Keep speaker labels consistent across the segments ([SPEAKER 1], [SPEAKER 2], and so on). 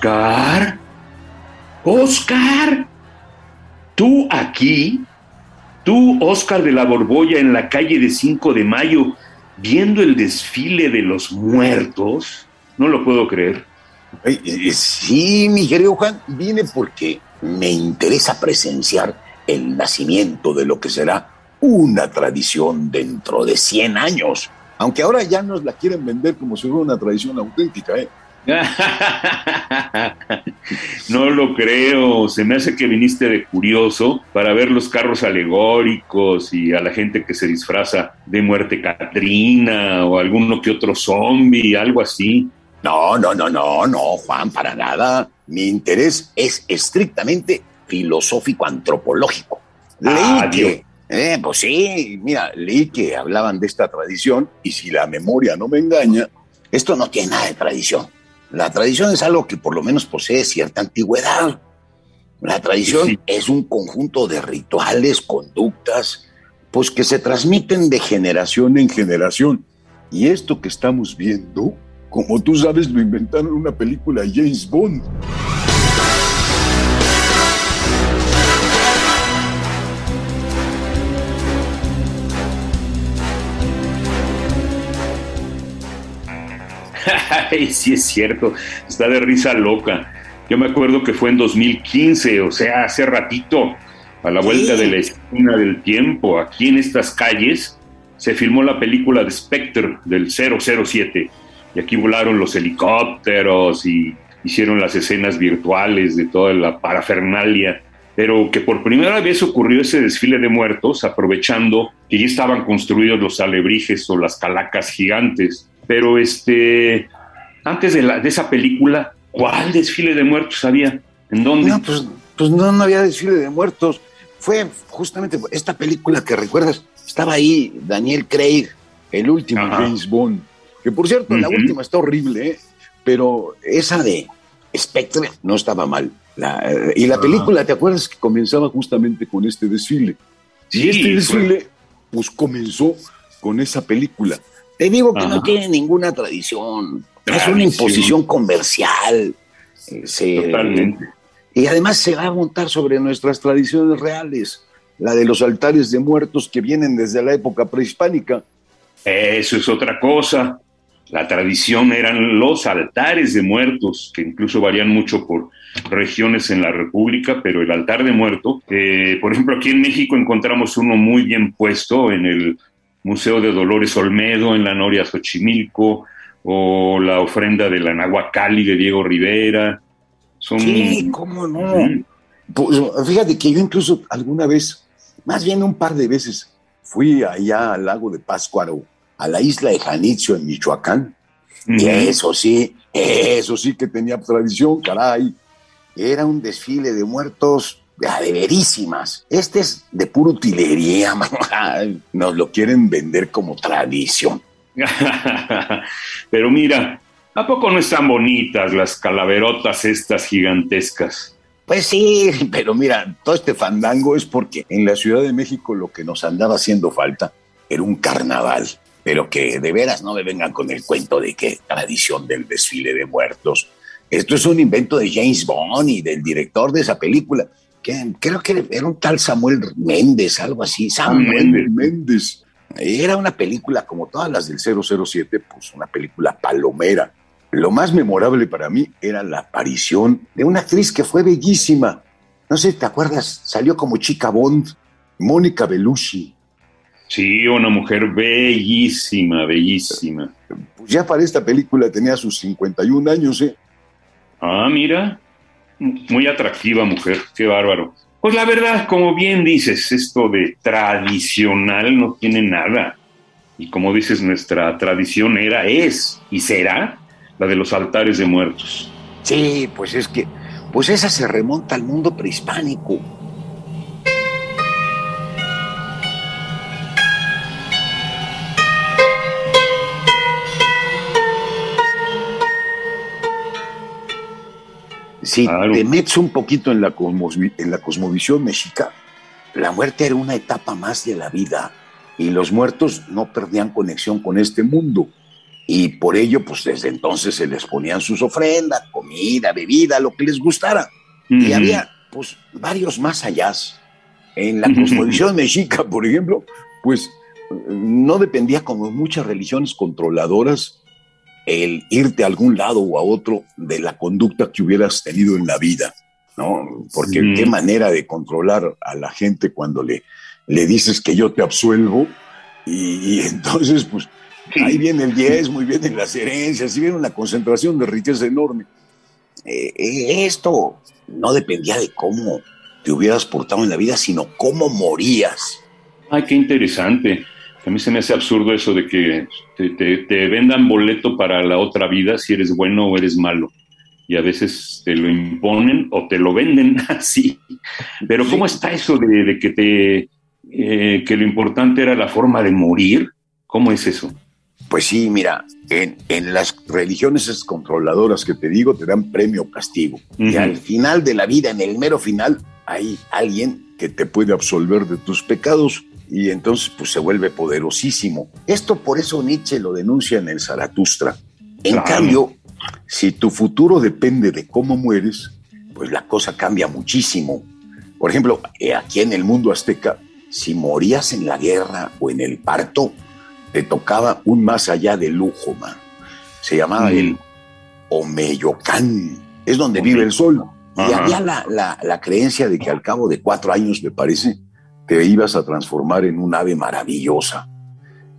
[SPEAKER 1] Oscar. Oscar. Tú aquí. Tú, Oscar de la Borbolla, en la calle de 5 de mayo, viendo el desfile de los muertos. No lo puedo creer.
[SPEAKER 2] Eh, sí, mi querido Juan, viene porque me interesa presenciar el nacimiento de lo que será una tradición dentro de 100 años. Aunque ahora ya nos la quieren vender como si fuera una tradición auténtica, ¿eh?
[SPEAKER 1] no lo creo, se me hace que viniste de curioso para ver los carros alegóricos y a la gente que se disfraza de muerte Catrina o alguno que otro zombie, algo así.
[SPEAKER 2] No, no, no, no, no, Juan, para nada. Mi interés es estrictamente filosófico-antropológico.
[SPEAKER 1] Ah, leí que,
[SPEAKER 2] eh, pues sí, mira, leí que hablaban de esta tradición y si la memoria no me engaña, esto no tiene nada de tradición. La tradición es algo que por lo menos posee cierta antigüedad. La tradición es un conjunto de rituales, conductas, pues que se transmiten de generación en generación. Y esto que estamos viendo, como tú sabes, lo inventaron en una película James Bond.
[SPEAKER 1] sí es cierto, está de risa loca. Yo me acuerdo que fue en 2015, o sea, hace ratito, a la vuelta de la esquina del tiempo, aquí en estas calles, se filmó la película de Spectre del 007. Y aquí volaron los helicópteros y hicieron las escenas virtuales de toda la parafernalia. Pero que por primera vez ocurrió ese desfile de muertos, aprovechando que ya estaban construidos los alebrijes o las calacas gigantes. Pero este, antes de, la, de esa película, ¿cuál desfile de muertos había? ¿En dónde?
[SPEAKER 2] No, pues, pues no, no había desfile de muertos. Fue justamente esta película que recuerdas. Estaba ahí Daniel Craig, el último James Bond. Que por cierto, la última está horrible, ¿eh? pero esa de Spectre no estaba mal. Eh, y la película, ¿te acuerdas que comenzaba justamente con este desfile? Sí, y este desfile, pues comenzó con esa película. Te digo que no tiene ninguna tradición. Es una imposición comercial.
[SPEAKER 1] Eh, Totalmente.
[SPEAKER 2] Y además se va a montar sobre nuestras tradiciones reales, la de los altares de muertos que vienen desde la época prehispánica.
[SPEAKER 1] Eso es otra cosa. La tradición eran los altares de muertos, que incluso varían mucho por regiones en la República, pero el altar de muerto, eh, por ejemplo, aquí en México encontramos uno muy bien puesto en el Museo de Dolores Olmedo en la Noria Xochimilco, o la ofrenda de la Nahuacali de Diego Rivera.
[SPEAKER 2] Son... Sí, cómo no. Pues, fíjate que yo incluso alguna vez, más bien un par de veces, fui allá al lago de Páscuaro, a la isla de Janitzio en Michoacán. Y eso sí, eso sí que tenía tradición, caray. Era un desfile de muertos de verísimas. Este es de pura utilería, nos lo quieren vender como tradición.
[SPEAKER 1] Pero mira, ¿a poco no están bonitas las calaverotas estas gigantescas?
[SPEAKER 2] Pues sí, pero mira, todo este fandango es porque en la Ciudad de México lo que nos andaba haciendo falta era un carnaval. Pero que de veras no me vengan con el cuento de que tradición del desfile de muertos. Esto es un invento de James Bond y del director de esa película que creo que era un tal Samuel Méndez, algo así. Samuel Méndez. Era una película como todas las del 007, pues una película palomera. Lo más memorable para mí era la aparición de una actriz que fue bellísima. No sé si te acuerdas, salió como chica Bond, Mónica Bellucci.
[SPEAKER 1] Sí, una mujer bellísima, bellísima.
[SPEAKER 2] Pues ya para esta película tenía sus 51 años, ¿eh?
[SPEAKER 1] Ah, mira. Muy atractiva mujer, qué bárbaro. Pues la verdad, como bien dices, esto de tradicional no tiene nada. Y como dices, nuestra tradición era, es y será la de los altares de muertos.
[SPEAKER 2] Sí, pues es que, pues esa se remonta al mundo prehispánico. Si te metes un poquito en la, en la cosmovisión mexica, la muerte era una etapa más de la vida y los muertos no perdían conexión con este mundo. Y por ello, pues desde entonces se les ponían sus ofrendas, comida, bebida, lo que les gustara. Y había, pues, varios más allá. En la cosmovisión mexica, por ejemplo, pues no dependía como muchas religiones controladoras el irte a algún lado o a otro de la conducta que hubieras tenido en la vida, ¿no? Porque qué manera de controlar a la gente cuando le, le dices que yo te absuelvo y, entonces, pues, ahí viene el 10, muy bien en las herencias, y viene una concentración de riqueza enorme. Eh, eh, esto no dependía de cómo te hubieras portado en la vida, sino cómo morías.
[SPEAKER 1] Ay, qué interesante. A mí se me hace absurdo eso de que te, vendan boleto para la otra vida si eres bueno o eres malo. Y a veces te lo imponen o te lo venden así. Pero ¿cómo está eso de, que, te, eh, que lo importante era la forma de morir? ¿Cómo es eso?
[SPEAKER 2] Pues sí, mira, en, en, las religiones controladoras que te digo, te dan premio o castigo. Y al final de la vida, en el mero final, hay alguien que te puede absolver de tus pecados y entonces pues se vuelve poderosísimo. Esto por eso Nietzsche lo denuncia en el Zaratustra. En cambio, si tu futuro depende de cómo mueres, pues la cosa cambia muchísimo. Por ejemplo, eh, aquí en el mundo azteca, si morías en la guerra o en el parto, te tocaba un más allá de lujo, man. Se llamaba el Omeyocán. Es donde vive el sol. Y había la, la, la creencia de que al cabo de cuatro años, me parece, te ibas a transformar en un ave maravillosa.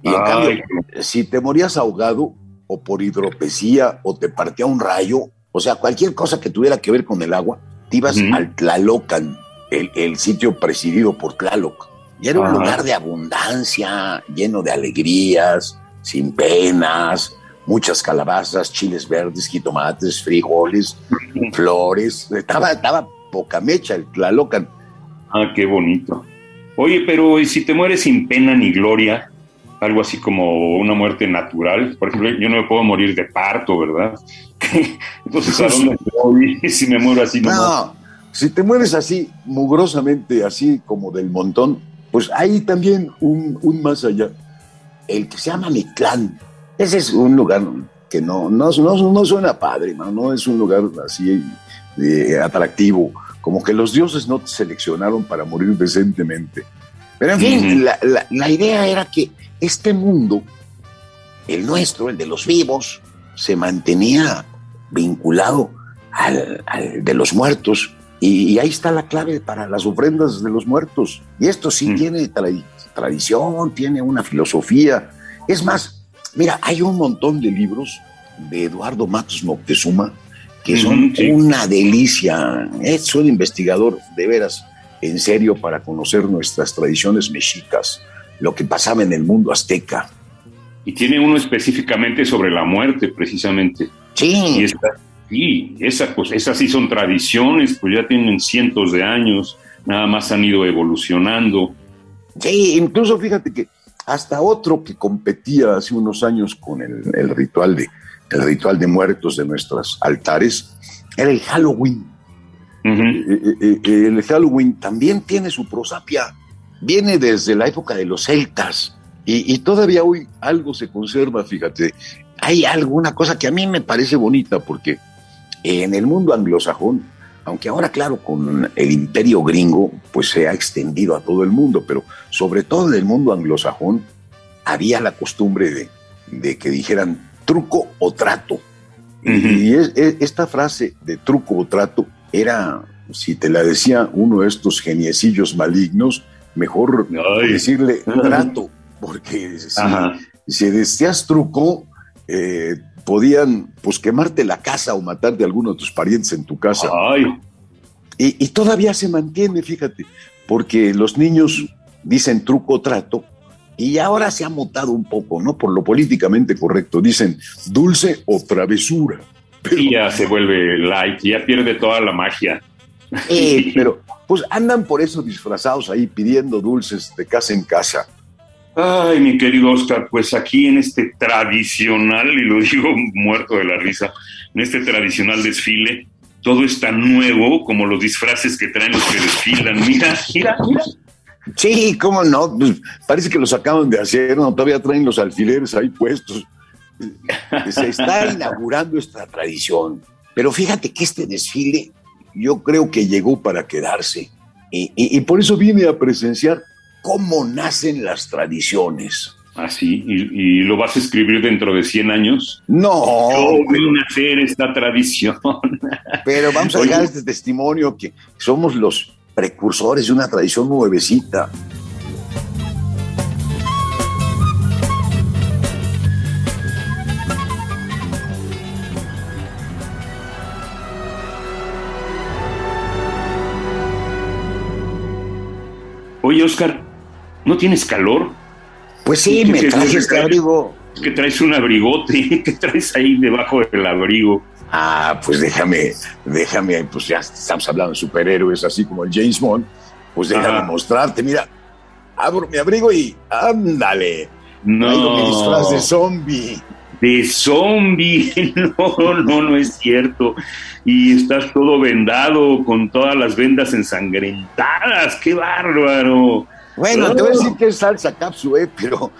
[SPEAKER 2] Y en cambio, si te morías ahogado o por hidropesía o te partía un rayo, o sea, cualquier cosa que tuviera que ver con el agua, te ibas al Tlalocan, el, sitio presidido por Tlaloc. Y era un lugar de abundancia, lleno de alegrías, sin penas, muchas calabazas, chiles verdes, jitomates, frijoles, flores. Estaba, estaba poca mecha el Tlalocan.
[SPEAKER 1] Ah, qué bonito. Oye, pero ¿y si te mueres sin pena ni gloria? Algo así como una muerte natural. Por ejemplo, yo no me puedo morir de parto, ¿verdad? Entonces, ¿a dónde voy si me muero así?
[SPEAKER 2] No, si te mueres así, mugrosamente, así como del montón, pues hay también un, más allá. El que se llama Mictlán. Ese es un lugar que no, no, no, suena padre, no es un lugar así eh, atractivo como que los dioses no te seleccionaron para morir decentemente. Pero en fin, la, idea era que este mundo, el nuestro, el de los vivos, se mantenía vinculado al, de los muertos. Y, ahí está la clave para las ofrendas de los muertos. Y esto sí tiene tradición, tiene una filosofía. Es más, mira, hay un montón de libros de Eduardo Matos Moctezuma que son una delicia. Es un investigador de veras, en serio, para conocer nuestras tradiciones mexicas, lo que pasaba en el mundo azteca.
[SPEAKER 1] Y tiene uno específicamente sobre la muerte, precisamente.
[SPEAKER 2] Sí.
[SPEAKER 1] Y esa, pues, esas sí son tradiciones, pues ya tienen cientos de años, nada más han ido evolucionando.
[SPEAKER 2] Sí, incluso fíjate que hasta otro que competía hace unos años con el ritual de el ritual de muertos de nuestros altares, era el Halloween. Eh, eh, eh, el Halloween también tiene su prosapia, viene desde la época de los celtas y, todavía hoy algo se conserva, fíjate. Hay alguna cosa que a mí me parece bonita porque en el mundo anglosajón, aunque ahora claro con el imperio gringo pues se ha extendido a todo el mundo, pero sobre todo en el mundo anglosajón había la costumbre de, de que dijeran truco o trato. Y esta frase de truco o trato era, si te la decía uno de estos geniecillos malignos, mejor decirle trato, porque si, decías truco, eh, podían pues quemarte la casa o matarte a alguno de tus parientes en tu casa. Y, y, todavía se mantiene, fíjate, porque los niños dicen truco trato y ahora se ha mutado un poco, ¿no? Por lo políticamente correcto. Dicen dulce o travesura.
[SPEAKER 1] Y ya se vuelve light, ya pierde toda la magia.
[SPEAKER 2] Eh, pero pues andan por eso disfrazados ahí pidiendo dulces de casa en casa.
[SPEAKER 1] Ay, mi querido Oscar, pues aquí en este tradicional, y lo digo muerto de la risa, en este tradicional desfile, todo está nuevo, como los disfraces que traen los que desfilan. Mira, mira, mira.
[SPEAKER 2] Sí, cómo no, pues, parece que los acaban de hacer, no, todavía traen los alfileres ahí puestos. Se está inaugurando esta tradición. Pero fíjate que este desfile yo creo que llegó para quedarse. Y, por eso vine a presenciar cómo nacen las tradiciones.
[SPEAKER 1] ¿Ah, sí? ¿Y, lo vas a escribir dentro de 100 años?
[SPEAKER 2] No.
[SPEAKER 1] ¿Cómo a hacer esta tradición?
[SPEAKER 2] Pero vamos a dejar este testimonio que somos los precursores de una tradición nuevecita.
[SPEAKER 1] Oye, Oscar, ¿no tienes calor?
[SPEAKER 2] Pues sí, me traje este abrigo.
[SPEAKER 1] que traes un abrigote, ¿qué traes ahí debajo del abrigo?
[SPEAKER 2] Ah, pues déjame, déjame, pues ya estamos hablando de superhéroes, así como el James Bond, pues déjame mostrarte, mira, abro mi abrigo y ándale. No. mi disfraz de zombie.
[SPEAKER 1] De zombie, no, no, no es cierto. Y estás todo vendado con todas las vendas ensangrentadas, qué bárbaro.
[SPEAKER 2] Bueno, te voy a decir que es salsa cápsula, pero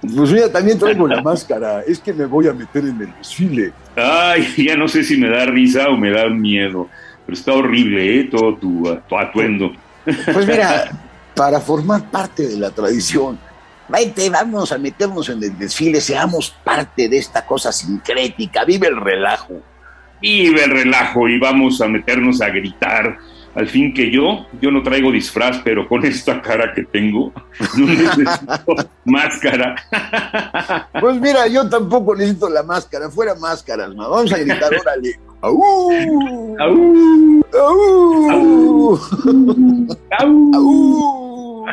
[SPEAKER 2] pues mira, también traigo la máscara. Es que me voy a meter en el desfile.
[SPEAKER 1] Ay, ya no sé si me da risa o me da miedo. Pero está horrible, ¿eh? Todo tu, atuendo.
[SPEAKER 2] Pues mira, para formar parte de la tradición, vete, vamos a meternos en el desfile, seamos parte de esta cosa sincrética. Vive el relajo.
[SPEAKER 1] Vive el relajo y vamos a meternos a gritar al fin que yo, yo no traigo disfraz, pero con esta cara que tengo, no necesito máscara.
[SPEAKER 2] Pues mira, yo tampoco necesito la máscara, fuera máscaras, ¿no? vamos a gritar, órale. ¡Au! ¡Au! ¡Au! ¡Au!